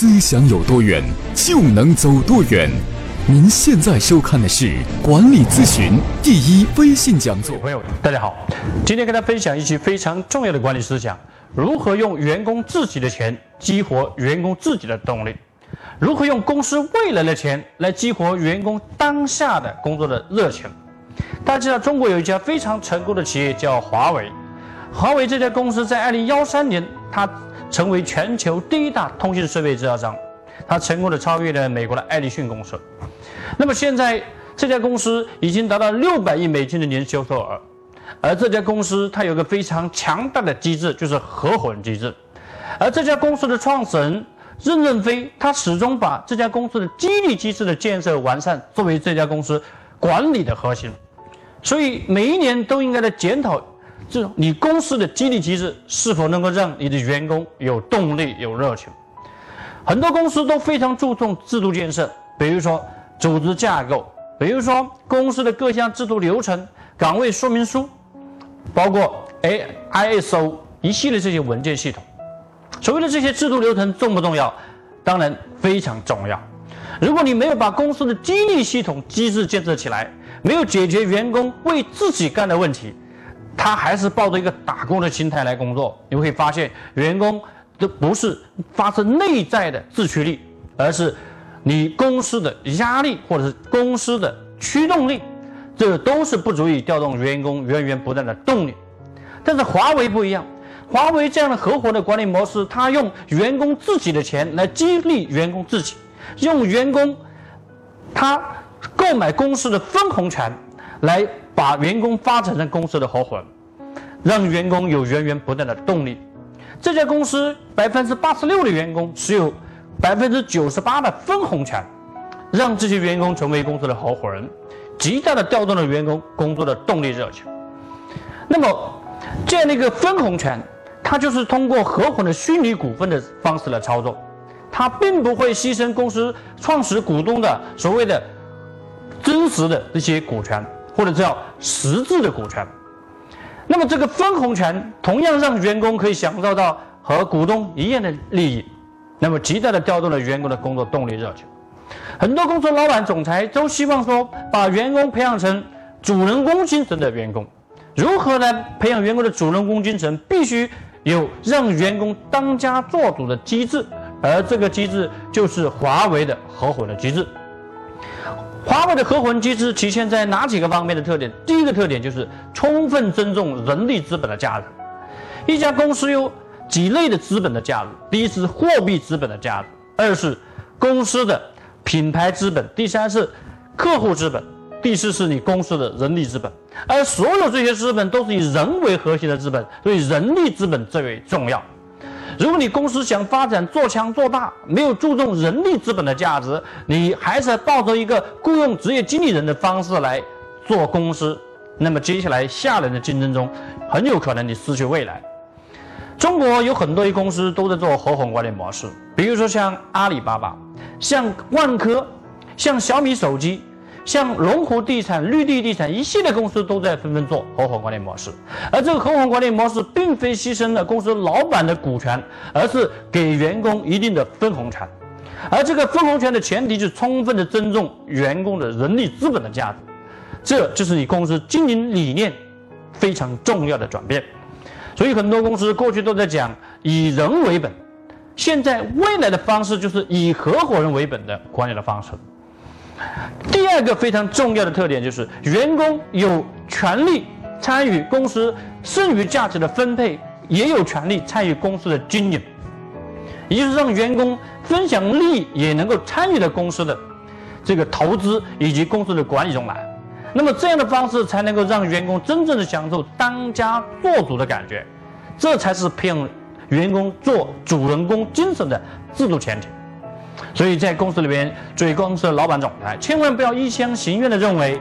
思想有多远，就能走多远。您现在收看的是管理咨询第一微信讲座。朋友，大家好，今天跟大家分享一期非常重要的管理思想：如何用员工自己的钱激活员工自己的动力？如何用公司未来的钱来激活员工当下的工作的热情？大家知道，中国有一家非常成功的企业叫华为。华为这家公司在二零幺三年，它成为全球第一大通信设备制造商，它成功的超越了美国的爱立信公司。那么现在这家公司已经达到六百亿美金的年销售额，而这家公司它有个非常强大的机制，就是合伙人机制。而这家公司的创始人任正非，他始终把这家公司的激励机制的建设完善作为这家公司管理的核心，所以每一年都应该来检讨。这种你公司的激励机制是否能够让你的员工有动力、有热情？很多公司都非常注重制度建设，比如说组织架构，比如说公司的各项制度流程、岗位说明书，包括 A ISO 一系列这些文件系统。所谓的这些制度流程重不重要？当然非常重要。如果你没有把公司的激励系统机制建设起来，没有解决员工为自己干的问题。他还是抱着一个打工的心态来工作，你会发现员工都不是发自内在的自驱力，而是你公司的压力或者是公司的驱动力，这都是不足以调动员工源源不断的动力。但是华为不一样，华为这样的合伙的管理模式，他用员工自己的钱来激励员工自己，用员工他购买公司的分红权来。把员工发展成公司的合伙人，让员工有源源不断的动力。这家公司百分之八十六的员工持有百分之九十八的分红权，让这些员工成为公司的合伙人，极大的调动了员工工作的动力热情。那么，这样的一个分红权，它就是通过合伙的虚拟股份的方式来操作，它并不会牺牲公司创始股东的所谓的真实的这些股权。或者叫实质的股权，那么这个分红权同样让员工可以享受到和股东一样的利益，那么极大的调动了员工的工作动力热情。很多公司老板、总裁都希望说，把员工培养成主人公精神的员工。如何来培养员工的主人公精神？必须有让员工当家做主的机制，而这个机制就是华为的合伙的机制。华为的。合伙人机制体现在哪几个方面的。特点？第一个特点就是充分尊重人力资本的。价值。一家公司有几类的。资本的。价值：第一是货币资本的。价值，二是公司的。品牌资本，第三是客户资本，第四是你公司的。人力资本。而所有这些资本都是以人为核心的。资本，所以人力资本最为重要。如果你公司想发展做强做大，没有注重人力资本的价值，你还是抱着一个雇佣职业经理人的方式来做公司，那么接下来下轮的竞争中，很有可能你失去未来。中国有很多一公司都在做合伙管理模式，比如说像阿里巴巴、像万科、像小米手机。像龙湖地产、绿地地产一系列公司都在纷纷做合伙管理模式，而这个合伙管理模式并非牺牲了公司老板的股权，而是给员工一定的分红权，而这个分红权的前提是充分的尊重员工的人力资本的价值，这就是你公司经营理念非常重要的转变。所以很多公司过去都在讲以人为本，现在未来的方式就是以合伙人为本的管理的方式。第二个非常重要的特点就是，员工有权利参与公司剩余价值的分配，也有权利参与公司的经营，也就是让员工分享利益，也能够参与到公司的这个投资以及公司的管理中来。那么这样的方式才能够让员工真正的享受当家做主的感觉，这才是培养员工做主人公精神的制度前提。所以在公司里边，作为公司的老板、总裁，千万不要一厢情愿的认为，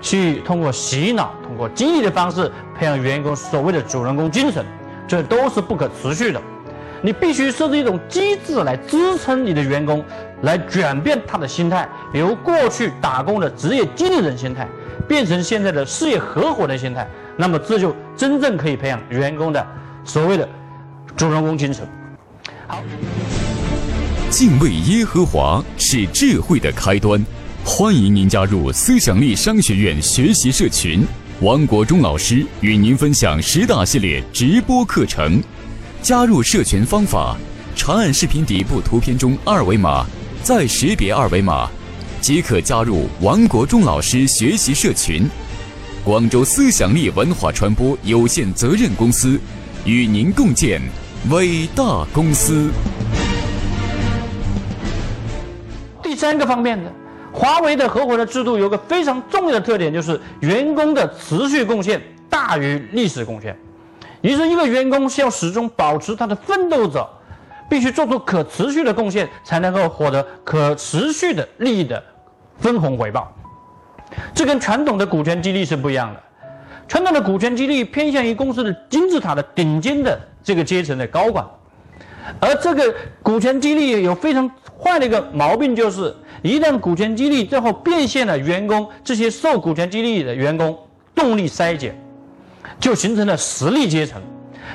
去通过洗脑、通过激励的方式培养员工所谓的主人公精神，这都是不可持续的。你必须设置一种机制来支撑你的员工，来转变他的心态，由过去打工的职业经理人心态，变成现在的事业合伙人心态。那么这就真正可以培养员工的所谓的主人公精神。好。敬畏耶和华是智慧的开端。欢迎您加入思想力商学院学习社群，王国忠老师与您分享十大系列直播课程。加入社群方法：长按视频底部图片中二维码，再识别二维码，即可加入王国忠老师学习社群。广州思想力文化传播有限责任公司与您共建伟大公司。三个方面的，华为的合伙人制度有个非常重要的特点，就是员工的持续贡献大于历史贡献。也就是一个员工是要始终保持他的奋斗者，必须做出可持续的贡献，才能够获得可持续的利益的分红回报。这跟传统的股权激励是不一样的。传统的股权激励偏向于公司的金字塔的顶尖的这个阶层的高管，而这个股权激励有非常坏的一个毛病，就是一旦股权激励最后变现了员工这些受股权激励的员工动力衰减，就形成了实力阶层。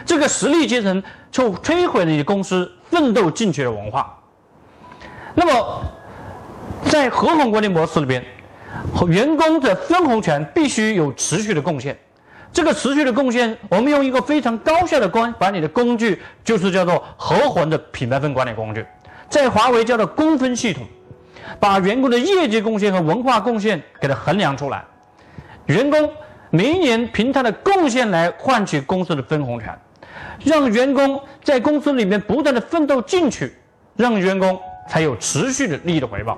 这个实力阶层就摧毁了你公司奋斗进取的文化。那么，在合伙管理模式里边。员工的分红权必须有持续的贡献，这个持续的贡献，我们用一个非常高效的管管理的工具，就是叫做合伙的品牌分管理工具，在华为叫做公分系统，把员工的业绩贡献和文化贡献给它衡量出来，员工每一年凭他的贡献来换取公司的分红权，让员工在公司里面不断的奋斗进取，让员工才有持续的利益的回报。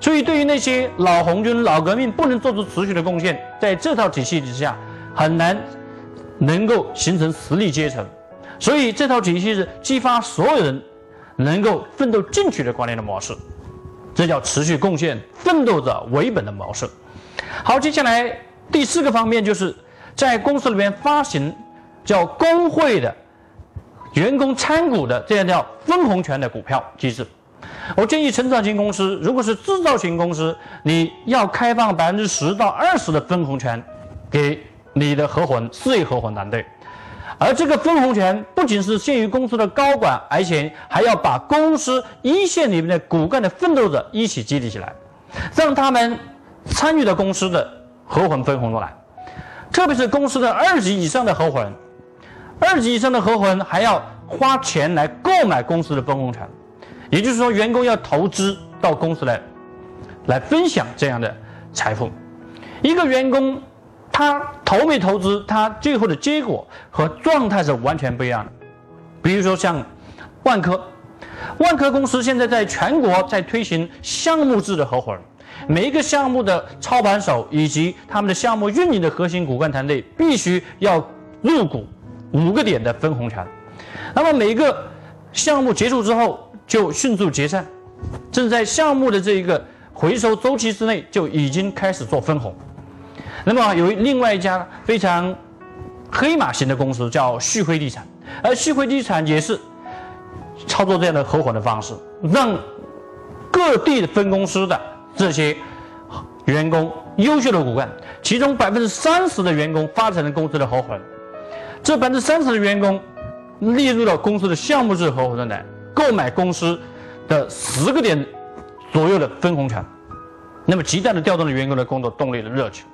所以，对于那些老红军、老革命不能做出持续的贡献，在这套体系之下，很难能够形成实力阶层。所以，这套体系是激发所有人能够奋斗进取的管理的模式，这叫持续贡献、奋斗者为本的模式。好，接下来第四个方面就是在公司里面发行叫工会的员工参股的这样叫分红权的股票机制。我建议成长型公司，如果是制造型公司，你要开放百分之十到二十的分红权给你的合伙人、事业合伙人团队。而这个分红权不仅是限于公司的高管，而且还要把公司一线里面的骨干的奋斗者一起激励起来，让他们参与到公司的合伙人分红中来。特别是公司的二级以上的合伙人，二级以上的合伙人还要花钱来购买公司的分红权。也就是说，员工要投资到公司来，来分享这样的财富。一个员工，他投没投资，他最后的结果和状态是完全不一样的。比如说像万科，万科公司现在在全国在推行项目制的合伙人，每一个项目的操盘手以及他们的项目运营的核心骨干团队必须要入股五个点的分红权。那么每一个项目结束之后，就迅速解散，正在项目的这一个回收周期之内就已经开始做分红。那么有另外一家非常黑马型的公司叫旭辉地产，而旭辉地产也是操作这样的合伙的方式，让各地的分公司的这些员工优秀的骨干，其中百分之三十的员工发展了公司的合伙人，这百分之三十的员工列入了公司的项目制合伙人来。购买公司的十个点左右的分红权，那么极大的调动了员工的工作动力的热情。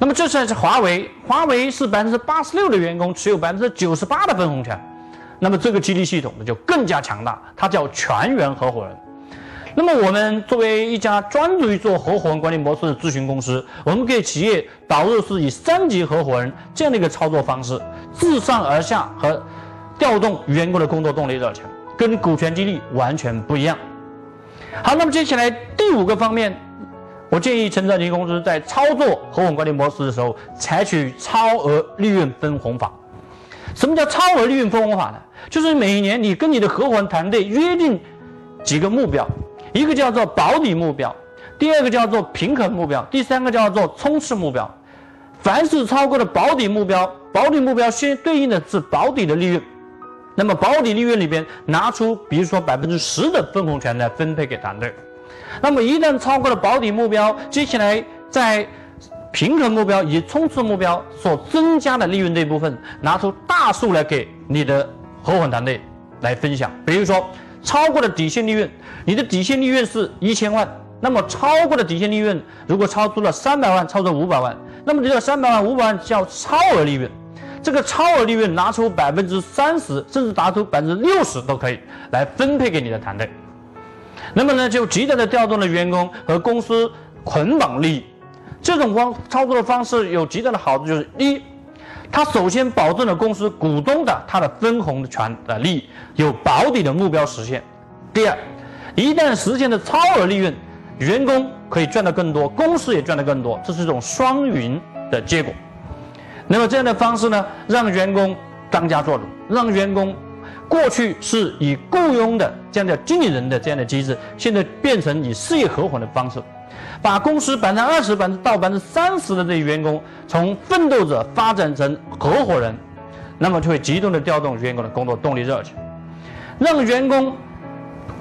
那么这次是华为，华为是百分之八十六的员工持有百分之九十八的分红权，那么这个激励系统呢就更加强大，它叫全员合伙人。那么我们作为一家专注于做合伙人管理模式的咨询公司，我们给企业导入是以三级合伙人这样的一个操作方式，自上而下和调动员工的工作动力热情。跟股权激励完全不一样。好，那么接下来第五个方面，我建议成长型公司在操作合伙管理模式的时候，采取超额利润分红法。什么叫超额利润分红法呢？就是每一年你跟你的合伙人团队约定几个目标，一个叫做保底目标，第二个叫做平衡目标，第三个叫做冲刺目标。凡是超过了保底目标，保底目标先对应的是保底的利润。那么保底利润里边拿出，比如说百分之十的分红权来分配给团队。那么一旦超过了保底目标，接下来在平衡目标以及冲刺目标所增加的利润这一部分，拿出大数来给你的合伙团队来分享。比如说超过了底线利润，你的底线利润是一千万，那么超过了底线利润，如果超出了三百万，超出五百万，那么这个三百万、五百万叫超额利润。这个超额利润拿出百分之三十，甚至拿出百分之六十都可以来分配给你的团队。那么呢，就极大的调动了员工和公司捆绑利益。这种方操作的方式有极大的好处，就是一，它首先保证了公司股东的它的分红权的利益有保底的目标实现；第二，一旦实现了超额利润，员工可以赚得更多，公司也赚得更多，这是一种双赢的结果。那么这样的方式呢，让员工当家做主，让员工过去是以雇佣的这样的经理人的这样的机制，现在变成以事业合伙的方式，把公司百分之二十、百分之到百分之三十的这些员工从奋斗者发展成合伙人，那么就会集中的调动员工的工作动力热情，让员工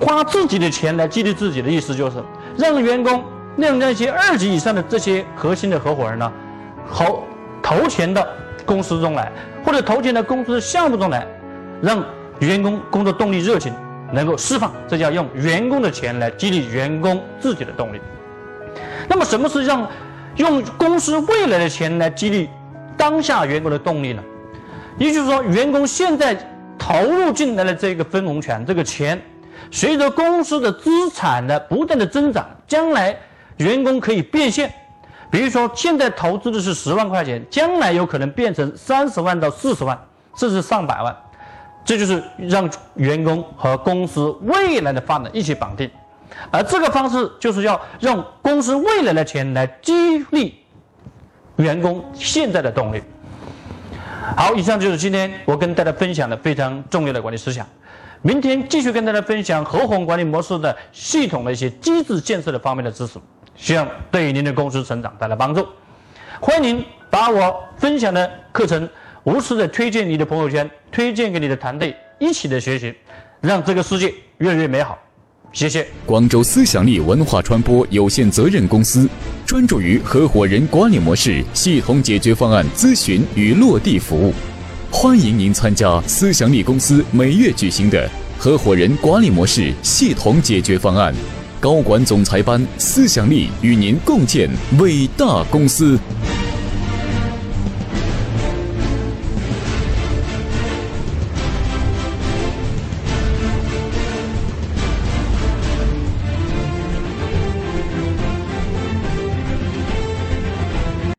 花自己的钱来激励自己的意思就是让员工让那些二级以上的这些核心的合伙人呢，投。投钱到公司中来，或者投钱到公司项目中来，让员工工作动力热情能够释放，这叫用员工的钱来激励员工自己的动力。那么，什么是让用公司未来的钱来激励当下员工的动力呢？也就是说，员工现在投入进来的这个分红权，这个钱，随着公司的资产的不断的增长，将来员工可以变现。比如说，现在投资的是十万块钱，将来有可能变成三十万到四十万，甚至上百万，这就是让员工和公司未来的发展一起绑定，而这个方式就是要让公司未来的钱来激励员工现在的动力。好，以上就是今天我跟大家分享的非常重要的管理思想。明天继续跟大家分享合伙管理模式的系统的一些机制建设的方面的知识。希望对您的公司成长带来帮助。欢迎您把我分享的课程无私的推荐你的朋友圈，推荐给你的团队，一起的学习，让这个世界越来越美好。谢谢。广州思想力文化传播有限责任公司专注于合伙人管理模式系统解决方案咨询与落地服务。欢迎您参加思想力公司每月举行的合伙人管理模式系统解决方案。高管总裁班，思想力与您共建伟大公司。